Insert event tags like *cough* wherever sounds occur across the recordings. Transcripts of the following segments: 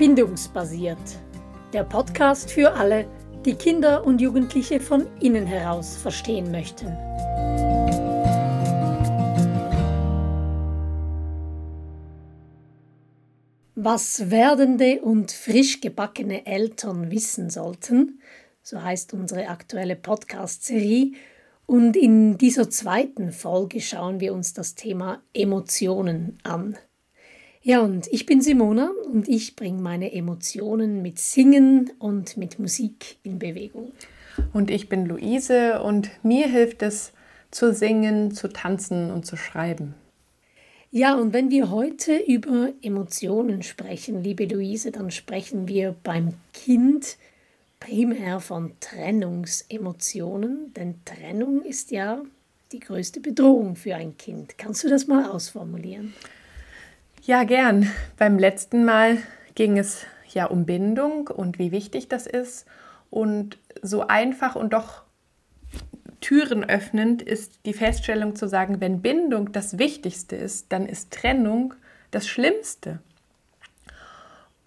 Bindungsbasiert. Der Podcast für alle, die Kinder und Jugendliche von innen heraus verstehen möchten. Was werdende und frisch gebackene Eltern wissen sollten, so heißt unsere aktuelle Podcast-Serie. Und in dieser zweiten Folge schauen wir uns das Thema Emotionen an. Ja, und ich bin Simona und ich bringe meine Emotionen mit Singen und mit Musik in Bewegung. Und ich bin Luise und mir hilft es zu singen, zu tanzen und zu schreiben. Ja, und wenn wir heute über Emotionen sprechen, liebe Luise, dann sprechen wir beim Kind primär von Trennungsemotionen, denn Trennung ist ja die größte Bedrohung für ein Kind. Kannst du das mal ausformulieren? Ja, gern. Beim letzten Mal ging es ja um Bindung und wie wichtig das ist. Und so einfach und doch Türen öffnend ist die Feststellung zu sagen, wenn Bindung das Wichtigste ist, dann ist Trennung das Schlimmste.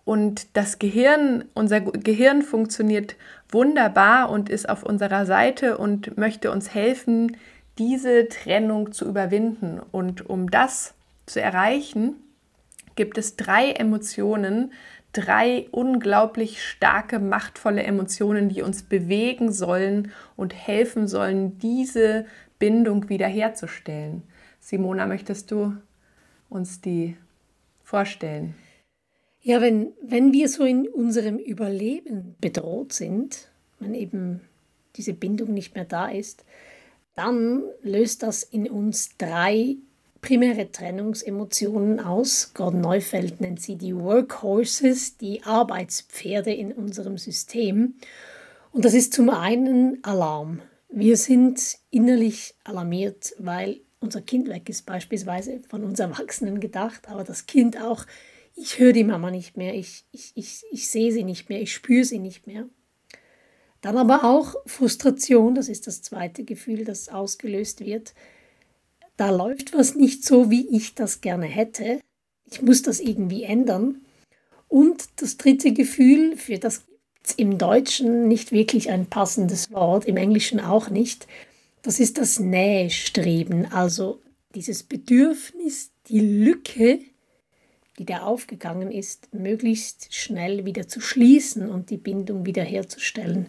Und das Gehirn, unser Gehirn funktioniert wunderbar und ist auf unserer Seite und möchte uns helfen, diese Trennung zu überwinden. Und um das zu erreichen, gibt es drei Emotionen, drei unglaublich starke, machtvolle Emotionen, die uns bewegen sollen und helfen sollen, diese Bindung wiederherzustellen. Simona, möchtest du uns die vorstellen? Ja, wenn, wenn wir so in unserem Überleben bedroht sind, wenn eben diese Bindung nicht mehr da ist, dann löst das in uns drei primäre Trennungsemotionen aus. Gordon Neufeld nennt sie die Workhorses, die Arbeitspferde in unserem System. Und das ist zum einen Alarm. Wir sind innerlich alarmiert, weil unser Kind weg ist, beispielsweise von uns Erwachsenen gedacht, aber das Kind auch, ich höre die Mama nicht mehr, ich, ich, ich, ich sehe sie nicht mehr, ich spüre sie nicht mehr. Dann aber auch Frustration, das ist das zweite Gefühl, das ausgelöst wird da läuft was nicht so, wie ich das gerne hätte. Ich muss das irgendwie ändern. Und das dritte Gefühl, für das im Deutschen nicht wirklich ein passendes Wort, im Englischen auch nicht, das ist das Nähestreben, also dieses Bedürfnis, die Lücke, die da aufgegangen ist, möglichst schnell wieder zu schließen und die Bindung wiederherzustellen.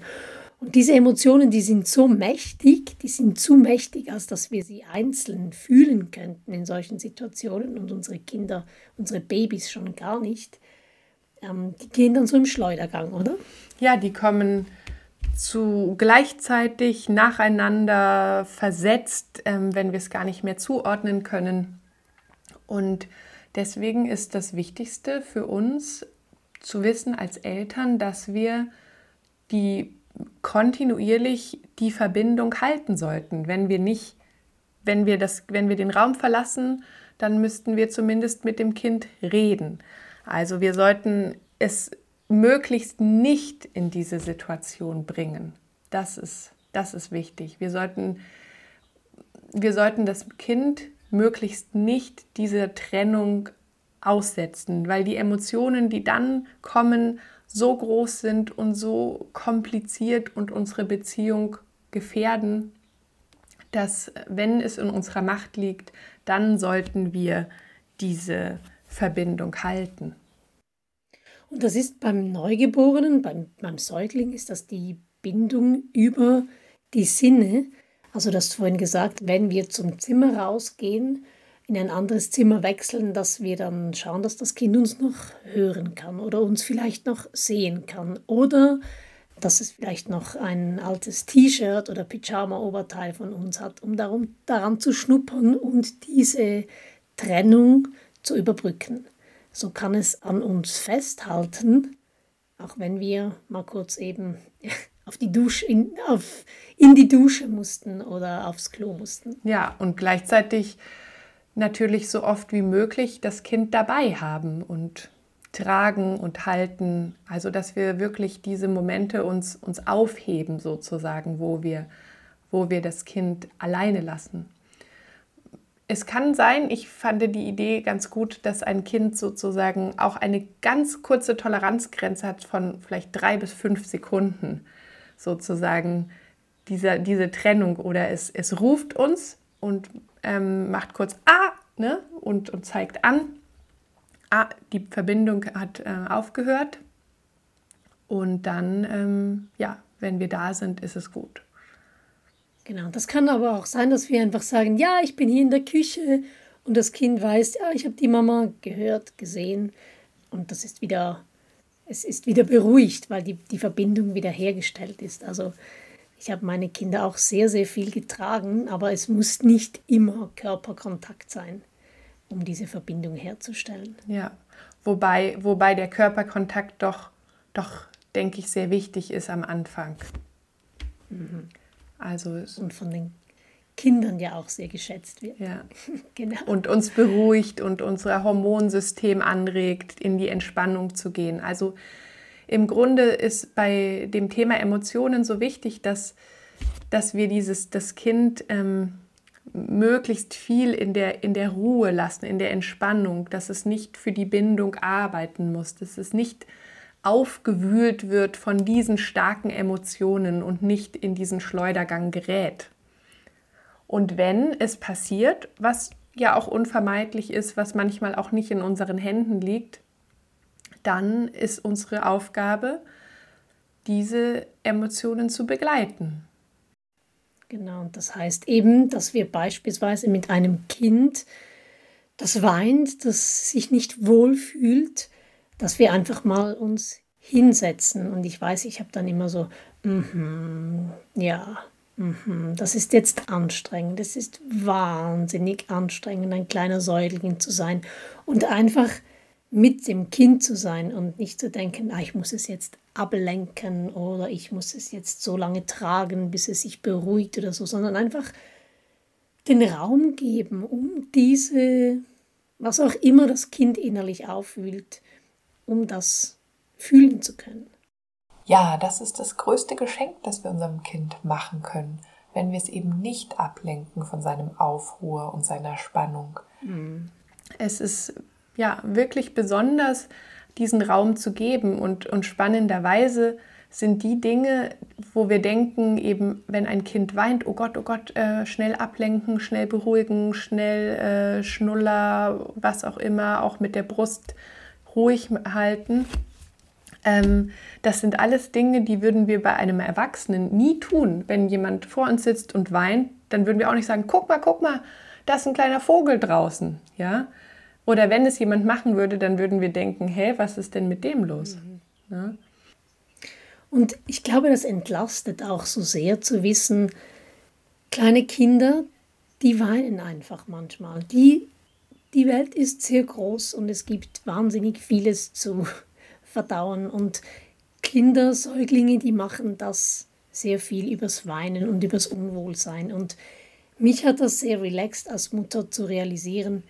Und diese Emotionen, die sind so mächtig, die sind zu mächtig, als dass wir sie einzeln fühlen könnten in solchen Situationen und unsere Kinder, unsere Babys schon gar nicht. Ähm, die gehen dann so im Schleudergang, oder? Ja, die kommen zu gleichzeitig nacheinander versetzt, ähm, wenn wir es gar nicht mehr zuordnen können. Und deswegen ist das Wichtigste für uns zu wissen als Eltern, dass wir die kontinuierlich die Verbindung halten sollten. Wenn wir nicht, wenn wir das, wenn wir den Raum verlassen, dann müssten wir zumindest mit dem Kind reden. Also wir sollten es möglichst nicht in diese Situation bringen. Das ist, das ist wichtig. Wir sollten, wir sollten das Kind möglichst nicht diese Trennung aussetzen, weil die Emotionen, die dann kommen, so groß sind und so kompliziert und unsere Beziehung gefährden, dass wenn es in unserer Macht liegt, dann sollten wir diese Verbindung halten. Und das ist beim Neugeborenen, beim, beim Säugling, ist das die Bindung über die Sinne. Also du hast vorhin gesagt, wenn wir zum Zimmer rausgehen, in ein anderes Zimmer wechseln, dass wir dann schauen, dass das Kind uns noch hören kann oder uns vielleicht noch sehen kann oder dass es vielleicht noch ein altes T-Shirt oder Pyjama-Oberteil von uns hat, um darum, daran zu schnuppern und diese Trennung zu überbrücken. So kann es an uns festhalten, auch wenn wir mal kurz eben *laughs* auf die Dusche, in, auf, in die Dusche mussten oder aufs Klo mussten. Ja, und gleichzeitig natürlich so oft wie möglich das Kind dabei haben und tragen und halten. Also dass wir wirklich diese Momente uns, uns aufheben sozusagen, wo wir, wo wir das Kind alleine lassen. es kann sein, ich fand die Idee ganz gut, dass ein Kind sozusagen auch eine ganz kurze Toleranzgrenze hat von vielleicht drei bis fünf Sekunden, sozusagen diese, diese Trennung. Oder es, es ruft uns und ähm, macht kurz Ah ne? und, und zeigt an, ah, die Verbindung hat äh, aufgehört. Und dann, ähm, ja, wenn wir da sind, ist es gut. Genau, das kann aber auch sein, dass wir einfach sagen, ja, ich bin hier in der Küche und das Kind weiß, ja, ich habe die Mama gehört, gesehen und das ist wieder, es ist wieder beruhigt, weil die, die Verbindung wieder hergestellt ist. Also ich habe meine Kinder auch sehr, sehr viel getragen, aber es muss nicht immer Körperkontakt sein, um diese Verbindung herzustellen. Ja, wobei, wobei der Körperkontakt doch, doch, denke ich, sehr wichtig ist am Anfang. Mhm. Also und von den Kindern ja auch sehr geschätzt wird. Ja. *laughs* genau. Und uns beruhigt und unser Hormonsystem anregt, in die Entspannung zu gehen. Also im Grunde ist bei dem Thema Emotionen so wichtig, dass, dass wir dieses, das Kind ähm, möglichst viel in der, in der Ruhe lassen, in der Entspannung, dass es nicht für die Bindung arbeiten muss, dass es nicht aufgewühlt wird von diesen starken Emotionen und nicht in diesen Schleudergang gerät. Und wenn es passiert, was ja auch unvermeidlich ist, was manchmal auch nicht in unseren Händen liegt, dann ist unsere Aufgabe, diese Emotionen zu begleiten. Genau, und das heißt eben, dass wir beispielsweise mit einem Kind, das weint, das sich nicht wohlfühlt, dass wir einfach mal uns hinsetzen. Und ich weiß, ich habe dann immer so, mm ja, mm das ist jetzt anstrengend, das ist wahnsinnig anstrengend, ein kleiner Säugling zu sein und einfach mit dem Kind zu sein und nicht zu denken, ah, ich muss es jetzt ablenken oder ich muss es jetzt so lange tragen, bis es sich beruhigt oder so, sondern einfach den Raum geben, um diese, was auch immer das Kind innerlich aufwühlt, um das fühlen zu können. Ja, das ist das größte Geschenk, das wir unserem Kind machen können, wenn wir es eben nicht ablenken von seinem Aufruhr und seiner Spannung. Mhm. Es ist ja wirklich besonders, diesen Raum zu geben und, und spannenderweise sind die Dinge, wo wir denken, eben wenn ein Kind weint, oh Gott, oh Gott, äh, schnell ablenken, schnell beruhigen, schnell äh, Schnuller, was auch immer, auch mit der Brust ruhig halten. Ähm, das sind alles Dinge, die würden wir bei einem Erwachsenen nie tun. Wenn jemand vor uns sitzt und weint, dann würden wir auch nicht sagen, guck mal, guck mal, da ist ein kleiner Vogel draußen. Ja? Oder wenn es jemand machen würde, dann würden wir denken, hä, was ist denn mit dem los? Mhm. Ja? Und ich glaube, das entlastet auch so sehr zu wissen, kleine Kinder, die weinen einfach manchmal. Die, die Welt ist sehr groß und es gibt wahnsinnig vieles zu *laughs* verdauen. Und Kinder, Säuglinge, die machen das sehr viel übers Weinen und übers Unwohlsein. Und mich hat das sehr relaxed als Mutter zu realisieren,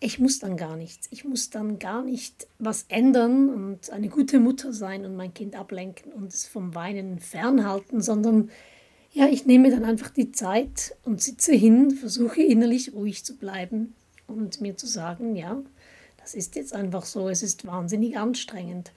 ich muss dann gar nichts. Ich muss dann gar nicht was ändern und eine gute Mutter sein und mein Kind ablenken und es vom Weinen fernhalten, sondern ja, ich nehme dann einfach die Zeit und sitze hin, versuche innerlich ruhig zu bleiben und mir zu sagen, ja, das ist jetzt einfach so, es ist wahnsinnig anstrengend.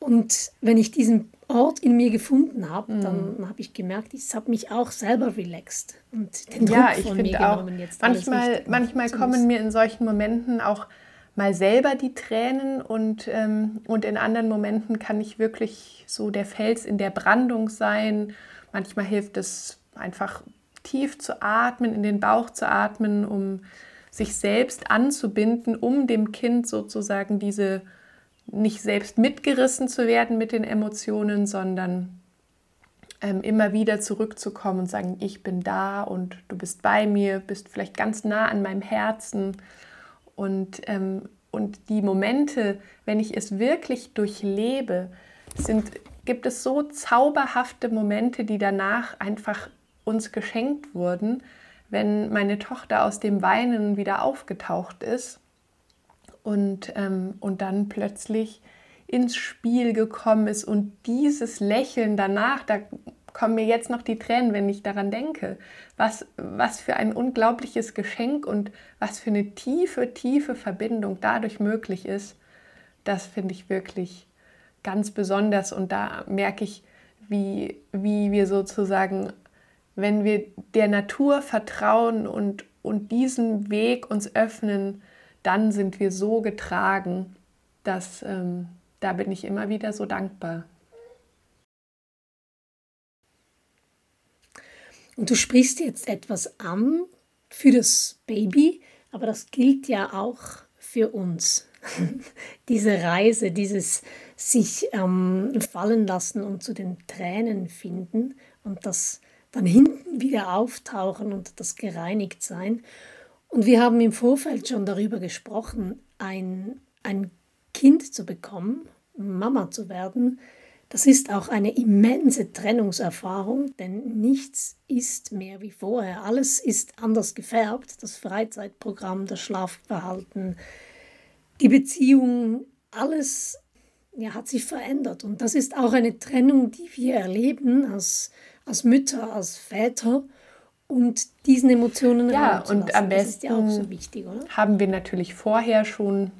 Und wenn ich diesen Ort in mir gefunden habe, mhm. dann habe ich gemerkt, ich habe mich auch selber relaxed und den Druck ja, ich von mir auch, genommen. Jetzt manchmal manchmal kommen mir in solchen Momenten auch mal selber die Tränen und, ähm, und in anderen Momenten kann ich wirklich so der Fels in der Brandung sein. Manchmal hilft es einfach tief zu atmen, in den Bauch zu atmen, um sich selbst anzubinden, um dem Kind sozusagen diese nicht selbst mitgerissen zu werden mit den Emotionen, sondern ähm, immer wieder zurückzukommen und sagen, ich bin da und du bist bei mir, bist vielleicht ganz nah an meinem Herzen. Und, ähm, und die Momente, wenn ich es wirklich durchlebe, sind, gibt es so zauberhafte Momente, die danach einfach uns geschenkt wurden, wenn meine Tochter aus dem Weinen wieder aufgetaucht ist und, ähm, und dann plötzlich ins Spiel gekommen ist und dieses Lächeln danach, da kommen mir jetzt noch die Tränen, wenn ich daran denke. Was, was für ein unglaubliches Geschenk und was für eine tiefe, tiefe Verbindung dadurch möglich ist. Das finde ich wirklich ganz besonders. Und da merke ich, wie, wie wir sozusagen, wenn wir der Natur vertrauen und, und diesen Weg uns öffnen, dann sind wir so getragen, dass ähm, da bin ich immer wieder so dankbar. Und du sprichst jetzt etwas an für das Baby, aber das gilt ja auch für uns. *laughs* Diese Reise, dieses sich ähm, fallen lassen und zu den Tränen finden und das dann hinten wieder auftauchen und das gereinigt sein. Und wir haben im Vorfeld schon darüber gesprochen, ein, ein Kind zu bekommen, Mama zu werden, das ist auch eine immense Trennungserfahrung, denn nichts ist mehr wie vorher. Alles ist anders gefärbt. Das Freizeitprogramm, das Schlafverhalten, die Beziehung, alles ja, hat sich verändert. Und das ist auch eine Trennung, die wir erleben als, als Mütter, als Väter. Und diesen Emotionen ja, und am besten ja so wichtig, haben wir natürlich vorher schon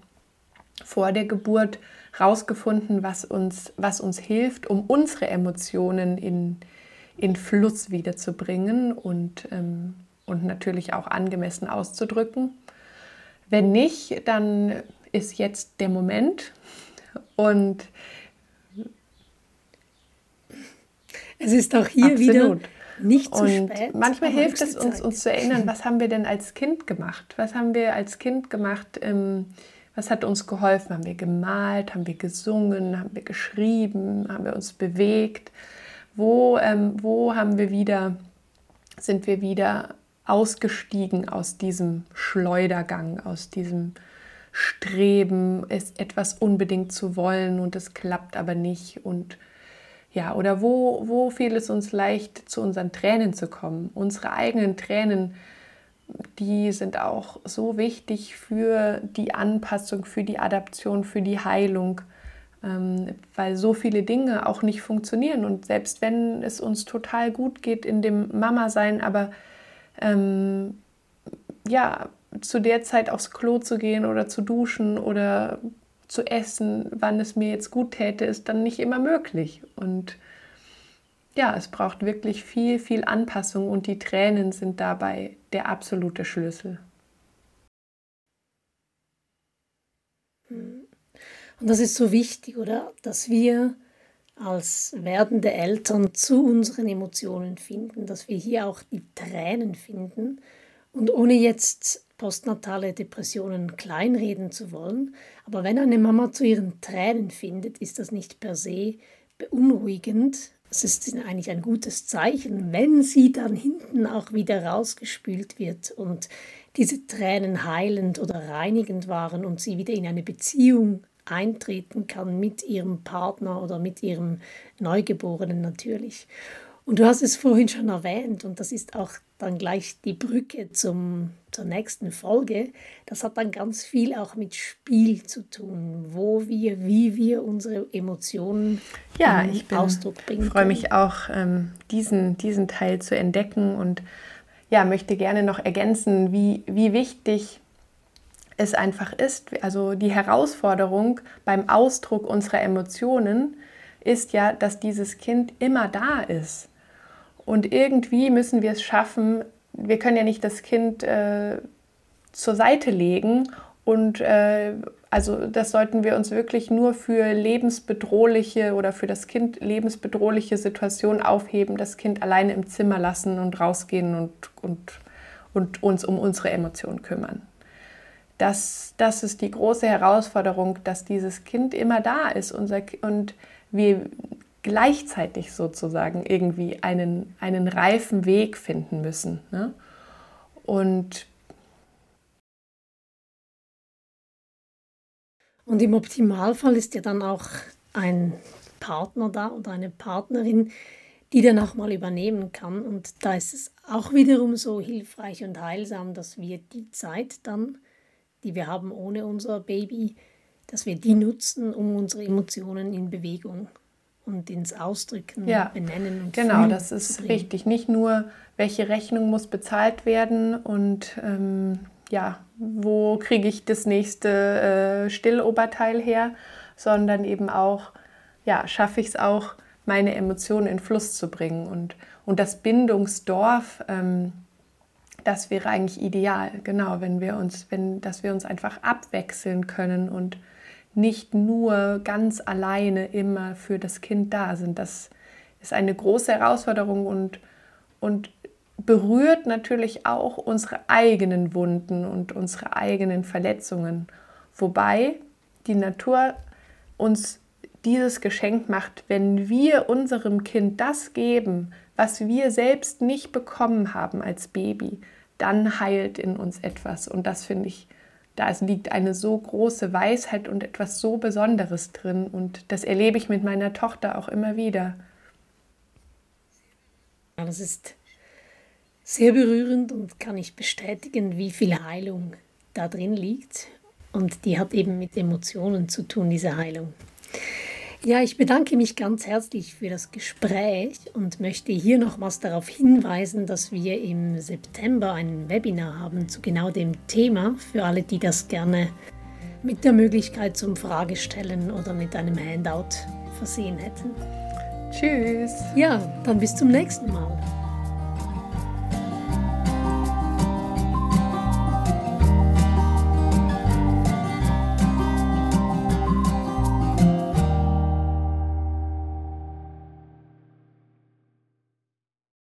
vor der Geburt rausgefunden, was uns, was uns hilft, um unsere Emotionen in, in Fluss wiederzubringen und, ähm, und natürlich auch angemessen auszudrücken. Wenn nicht, dann ist jetzt der Moment und es ist auch hier Absolut. wieder nicht zu und spät. Manchmal hilft es uns, uns zu erinnern, was haben wir denn als Kind gemacht? Was haben wir als Kind gemacht? Ähm, was hat uns geholfen? Haben wir gemalt? Haben wir gesungen? Haben wir geschrieben? Haben wir uns bewegt? Wo, ähm, wo haben wir wieder, sind wir wieder ausgestiegen aus diesem Schleudergang, aus diesem Streben, es etwas unbedingt zu wollen und es klappt aber nicht und ja, oder wo, wo fiel es uns leicht, zu unseren Tränen zu kommen, unsere eigenen Tränen die sind auch so wichtig für die Anpassung, für die Adaption, für die Heilung, ähm, weil so viele Dinge auch nicht funktionieren. Und selbst wenn es uns total gut geht in dem Mama-Sein, aber ähm, ja, zu der Zeit aufs Klo zu gehen oder zu duschen oder zu essen, wann es mir jetzt gut täte, ist dann nicht immer möglich. Und ja, es braucht wirklich viel, viel Anpassung und die Tränen sind dabei der absolute Schlüssel. Und das ist so wichtig, oder? Dass wir als werdende Eltern zu unseren Emotionen finden, dass wir hier auch die Tränen finden und ohne jetzt postnatale Depressionen kleinreden zu wollen. Aber wenn eine Mama zu ihren Tränen findet, ist das nicht per se beunruhigend, es ist eigentlich ein gutes Zeichen, wenn sie dann hinten auch wieder rausgespült wird und diese Tränen heilend oder reinigend waren und sie wieder in eine Beziehung eintreten kann mit ihrem Partner oder mit ihrem Neugeborenen natürlich. Und du hast es vorhin schon erwähnt und das ist auch dann gleich die Brücke zum, zur nächsten Folge. Das hat dann ganz viel auch mit Spiel zu tun, wo wir, wie wir unsere Emotionen ja, ich bin, Ausdruck bringen. Ich freue mich auch, ähm, diesen, diesen Teil zu entdecken und ja, möchte gerne noch ergänzen, wie, wie wichtig es einfach ist. Also die Herausforderung beim Ausdruck unserer Emotionen ist ja, dass dieses Kind immer da ist. Und irgendwie müssen wir es schaffen, wir können ja nicht das Kind äh, zur Seite legen. Und äh, also das sollten wir uns wirklich nur für lebensbedrohliche oder für das Kind lebensbedrohliche Situationen aufheben, das Kind alleine im Zimmer lassen und rausgehen und, und, und uns um unsere Emotionen kümmern. Das, das ist die große Herausforderung, dass dieses Kind immer da ist. Unser, und wir gleichzeitig sozusagen irgendwie einen, einen reifen Weg finden müssen. Ne? Und Und im Optimalfall ist ja dann auch ein Partner da oder eine Partnerin, die dann auch mal übernehmen kann. Und da ist es auch wiederum so hilfreich und heilsam, dass wir die Zeit dann, die wir haben ohne unser Baby, dass wir die nutzen, um unsere Emotionen in Bewegung und ins Ausdrücken, ja. benennen und Genau, das ist wichtig. Nicht nur, welche Rechnung muss bezahlt werden und ähm, ja, wo kriege ich das nächste äh, Stilloberteil her, sondern eben auch, ja, schaffe ich es auch, meine Emotionen in Fluss zu bringen. Und, und das Bindungsdorf, ähm, das wäre eigentlich ideal, genau, wenn wir uns, wenn, dass wir uns einfach abwechseln können und nicht nur ganz alleine immer für das Kind da sind. Das ist eine große Herausforderung und, und berührt natürlich auch unsere eigenen Wunden und unsere eigenen Verletzungen. Wobei die Natur uns dieses Geschenk macht, wenn wir unserem Kind das geben, was wir selbst nicht bekommen haben als Baby, dann heilt in uns etwas. Und das finde ich, da liegt eine so große Weisheit und etwas so Besonderes drin. Und das erlebe ich mit meiner Tochter auch immer wieder. Ja, das ist sehr berührend und kann ich bestätigen, wie viel Heilung da drin liegt. Und die hat eben mit Emotionen zu tun, diese Heilung. Ja, ich bedanke mich ganz herzlich für das Gespräch und möchte hier nochmals darauf hinweisen, dass wir im September ein Webinar haben zu genau dem Thema, für alle, die das gerne mit der Möglichkeit zum Fragestellen oder mit einem Handout versehen hätten. Tschüss. Ja, dann bis zum nächsten Mal.